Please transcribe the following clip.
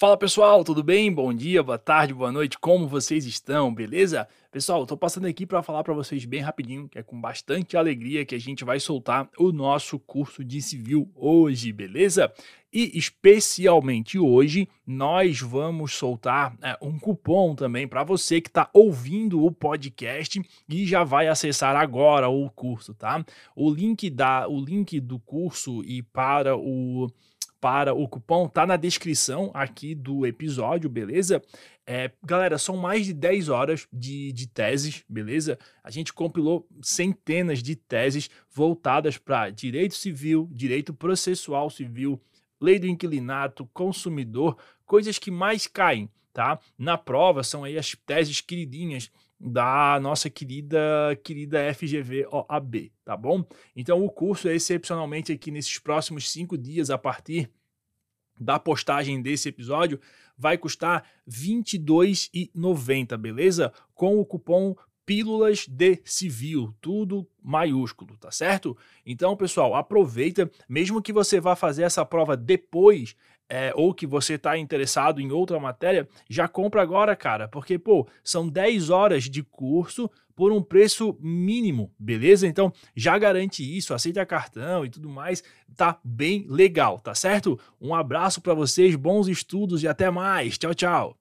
Fala pessoal, tudo bem? Bom dia, boa tarde, boa noite, como vocês estão, beleza? Pessoal, tô passando aqui para falar para vocês bem rapidinho, que é com bastante alegria que a gente vai soltar o nosso curso de civil hoje, beleza? E especialmente hoje nós vamos soltar é, um cupom também para você que está ouvindo o podcast e já vai acessar agora o curso, tá? O link da, o link do curso e para o para o cupom tá na descrição aqui do episódio, beleza? É, galera, são mais de 10 horas de, de teses, beleza? A gente compilou centenas de teses voltadas para direito civil, direito processual civil, lei do inquilinato, consumidor, coisas que mais caem, tá? Na prova são aí as teses queridinhas da nossa querida querida FGV OAB, tá bom? Então o curso é excepcionalmente aqui nesses próximos cinco dias a partir da postagem desse episódio vai custar R$ 22,90, beleza? Com o cupom Pílulas de Civil, tudo maiúsculo, tá certo? Então, pessoal, aproveita, mesmo que você vá fazer essa prova depois, é, ou que você está interessado em outra matéria, já compra agora, cara, porque, pô, são 10 horas de curso por um preço mínimo, beleza? Então, já garante isso, aceita cartão e tudo mais, tá bem legal, tá certo? Um abraço para vocês, bons estudos e até mais. Tchau, tchau.